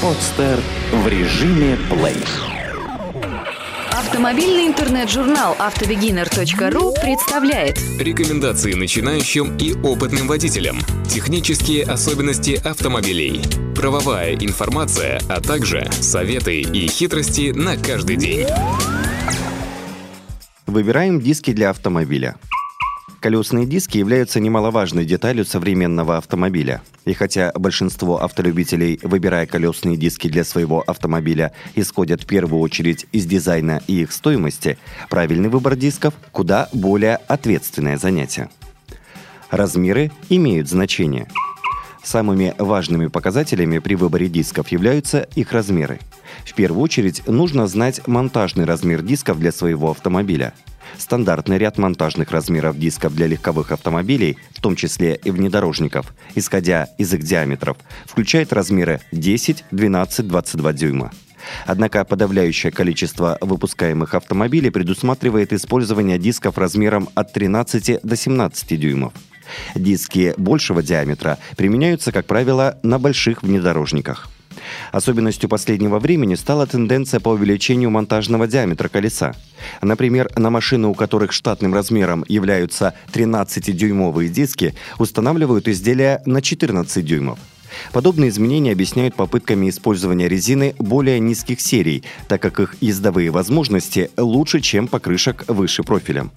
Подстер в режиме плей. Автомобильный интернет-журнал автобегинер.ру представляет Рекомендации начинающим и опытным водителям. Технические особенности автомобилей. Правовая информация, а также советы и хитрости на каждый день. Выбираем диски для автомобиля. Колесные диски являются немаловажной деталью современного автомобиля. И хотя большинство автолюбителей, выбирая колесные диски для своего автомобиля, исходят в первую очередь из дизайна и их стоимости, правильный выбор дисков – куда более ответственное занятие. Размеры имеют значение. Самыми важными показателями при выборе дисков являются их размеры. В первую очередь нужно знать монтажный размер дисков для своего автомобиля – Стандартный ряд монтажных размеров дисков для легковых автомобилей, в том числе и внедорожников, исходя из их диаметров, включает размеры 10, 12, 22 дюйма. Однако подавляющее количество выпускаемых автомобилей предусматривает использование дисков размером от 13 до 17 дюймов. Диски большего диаметра применяются, как правило, на больших внедорожниках. Особенностью последнего времени стала тенденция по увеличению монтажного диаметра колеса. Например, на машины, у которых штатным размером являются 13-дюймовые диски, устанавливают изделия на 14 дюймов. Подобные изменения объясняют попытками использования резины более низких серий, так как их ездовые возможности лучше, чем покрышек выше профилем.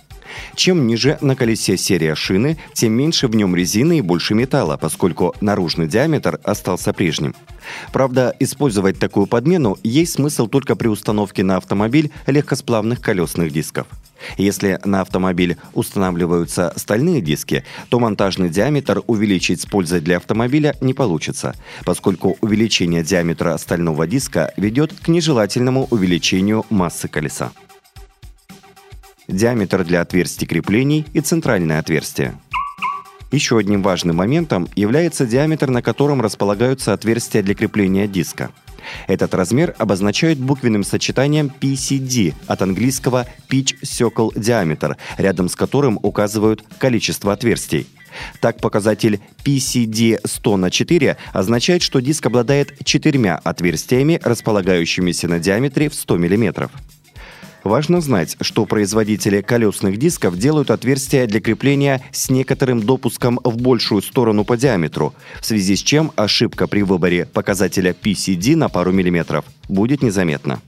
Чем ниже на колесе серия шины, тем меньше в нем резины и больше металла, поскольку наружный диаметр остался прежним. Правда, использовать такую подмену есть смысл только при установке на автомобиль легкосплавных колесных дисков. Если на автомобиль устанавливаются стальные диски, то монтажный диаметр увеличить с пользой для автомобиля не получится, поскольку увеличение диаметра стального диска ведет к нежелательному увеличению массы колеса диаметр для отверстий креплений и центральное отверстие. Еще одним важным моментом является диаметр, на котором располагаются отверстия для крепления диска. Этот размер обозначают буквенным сочетанием PCD от английского Pitch Circle Diameter, рядом с которым указывают количество отверстий. Так, показатель PCD 100 на 4 означает, что диск обладает четырьмя отверстиями, располагающимися на диаметре в 100 мм. Важно знать, что производители колесных дисков делают отверстия для крепления с некоторым допуском в большую сторону по диаметру, в связи с чем ошибка при выборе показателя PCD на пару миллиметров будет незаметна.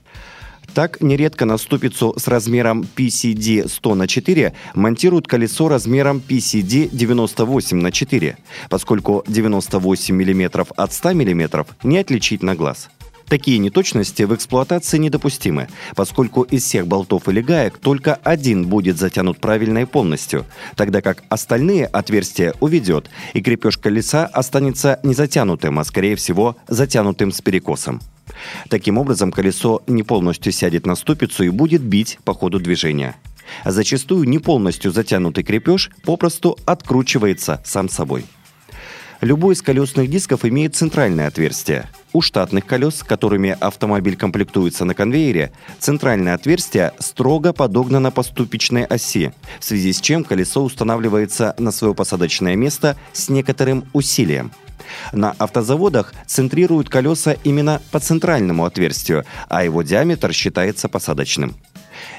Так, нередко на ступицу с размером PCD 100 на 4 монтируют колесо размером PCD 98 на 4, поскольку 98 мм от 100 мм не отличить на глаз. Такие неточности в эксплуатации недопустимы, поскольку из всех болтов или гаек только один будет затянут правильно и полностью, тогда как остальные отверстия уведет, и крепеж колеса останется не затянутым, а скорее всего затянутым с перекосом. Таким образом, колесо не полностью сядет на ступицу и будет бить по ходу движения. А зачастую не полностью затянутый крепеж попросту откручивается сам собой. Любой из колесных дисков имеет центральное отверстие. У штатных колес, которыми автомобиль комплектуется на конвейере, центральное отверстие строго подогнано по ступичной оси, в связи с чем колесо устанавливается на свое посадочное место с некоторым усилием. На автозаводах центрируют колеса именно по центральному отверстию, а его диаметр считается посадочным.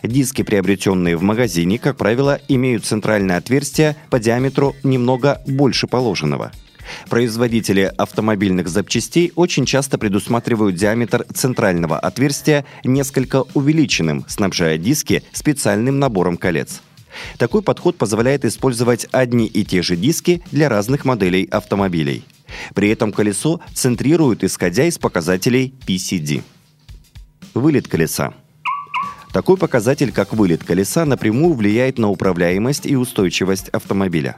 Диски, приобретенные в магазине, как правило, имеют центральное отверстие по диаметру немного больше положенного – Производители автомобильных запчастей очень часто предусматривают диаметр центрального отверстия несколько увеличенным, снабжая диски специальным набором колец. Такой подход позволяет использовать одни и те же диски для разных моделей автомобилей. При этом колесо центрируют, исходя из показателей PCD. Вылет колеса. Такой показатель, как вылет колеса, напрямую влияет на управляемость и устойчивость автомобиля.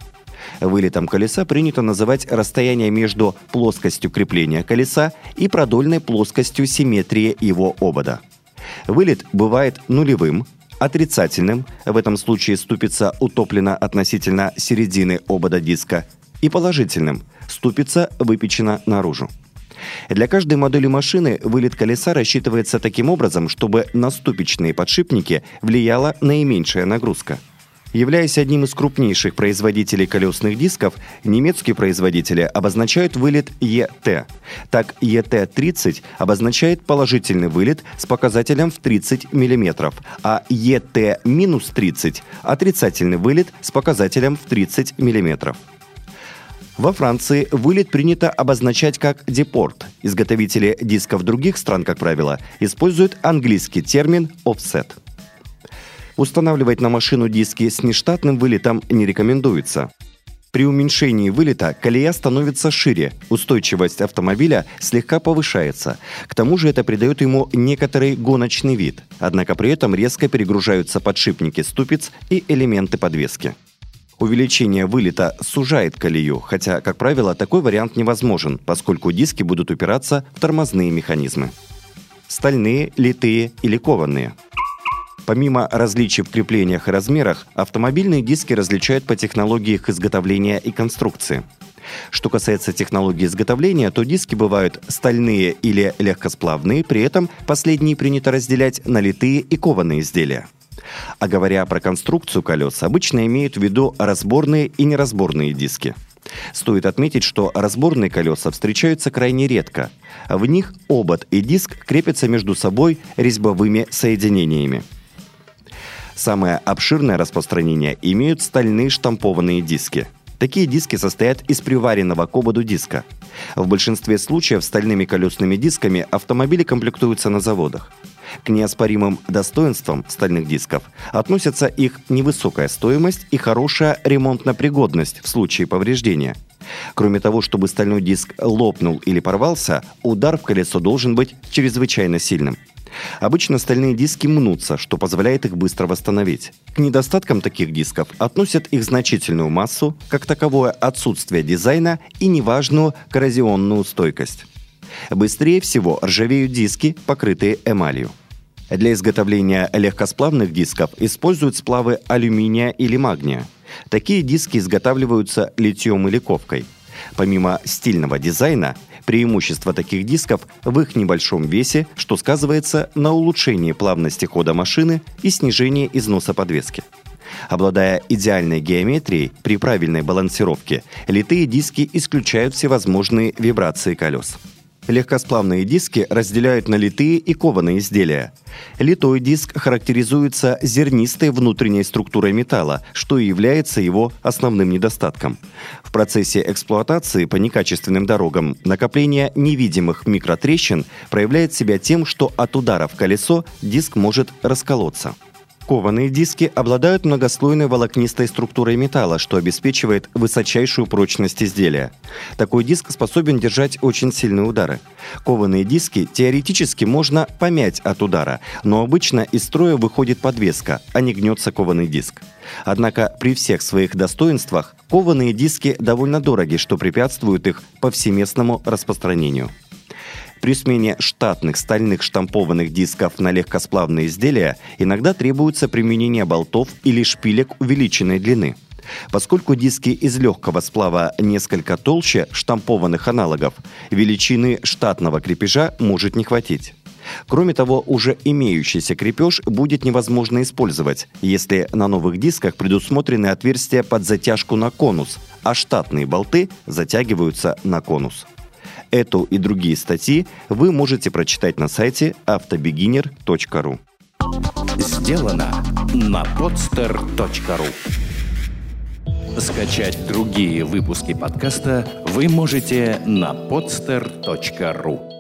Вылетом колеса принято называть расстояние между плоскостью крепления колеса и продольной плоскостью симметрии его обода. Вылет бывает нулевым, отрицательным, в этом случае ступица утоплена относительно середины обода диска, и положительным, ступица выпечена наружу. Для каждой модели машины вылет колеса рассчитывается таким образом, чтобы на ступичные подшипники влияла наименьшая нагрузка – Являясь одним из крупнейших производителей колесных дисков, немецкие производители обозначают вылет ЕТ. Так, ЕТ-30 обозначает положительный вылет с показателем в 30 мм, а ЕТ-30 – отрицательный вылет с показателем в 30 мм. Во Франции вылет принято обозначать как депорт. Изготовители дисков других стран, как правило, используют английский термин offset. Устанавливать на машину диски с нештатным вылетом не рекомендуется. При уменьшении вылета колея становится шире, устойчивость автомобиля слегка повышается. К тому же это придает ему некоторый гоночный вид. Однако при этом резко перегружаются подшипники ступиц и элементы подвески. Увеличение вылета сужает колею, хотя, как правило, такой вариант невозможен, поскольку диски будут упираться в тормозные механизмы. Стальные, литые или кованые – Помимо различий в креплениях и размерах, автомобильные диски различают по технологии их изготовления и конструкции. Что касается технологии изготовления, то диски бывают стальные или легкосплавные, при этом последние принято разделять на литые и кованые изделия. А говоря про конструкцию колес, обычно имеют в виду разборные и неразборные диски. Стоит отметить, что разборные колеса встречаются крайне редко. В них обод и диск крепятся между собой резьбовыми соединениями. Самое обширное распространение имеют стальные штампованные диски. Такие диски состоят из приваренного к ободу диска. В большинстве случаев стальными колесными дисками автомобили комплектуются на заводах. К неоспоримым достоинствам стальных дисков относятся их невысокая стоимость и хорошая ремонтная пригодность в случае повреждения. Кроме того, чтобы стальной диск лопнул или порвался, удар в колесо должен быть чрезвычайно сильным – Обычно стальные диски мнутся, что позволяет их быстро восстановить. К недостаткам таких дисков относят их значительную массу, как таковое отсутствие дизайна и неважную коррозионную стойкость. Быстрее всего ржавеют диски, покрытые эмалью. Для изготовления легкосплавных дисков используют сплавы алюминия или магния. Такие диски изготавливаются литьем или ковкой. Помимо стильного дизайна, Преимущество таких дисков в их небольшом весе, что сказывается на улучшении плавности хода машины и снижении износа подвески. Обладая идеальной геометрией при правильной балансировке, литые диски исключают всевозможные вибрации колес. Легкосплавные диски разделяют на литые и кованые изделия. Литой диск характеризуется зернистой внутренней структурой металла, что и является его основным недостатком. В процессе эксплуатации по некачественным дорогам накопление невидимых микротрещин проявляет себя тем, что от удара в колесо диск может расколоться. Кованые диски обладают многослойной волокнистой структурой металла, что обеспечивает высочайшую прочность изделия. Такой диск способен держать очень сильные удары. Кованые диски теоретически можно помять от удара, но обычно из строя выходит подвеска, а не гнется кованый диск. Однако при всех своих достоинствах кованые диски довольно дороги, что препятствует их повсеместному распространению. При смене штатных стальных штампованных дисков на легкосплавные изделия иногда требуется применение болтов или шпилек увеличенной длины. Поскольку диски из легкого сплава несколько толще штампованных аналогов, величины штатного крепежа может не хватить. Кроме того, уже имеющийся крепеж будет невозможно использовать, если на новых дисках предусмотрены отверстия под затяжку на конус, а штатные болты затягиваются на конус. Эту и другие статьи вы можете прочитать на сайте автобегинер.ру. Сделано на podster.ru Скачать другие выпуски подкаста вы можете на podster.ru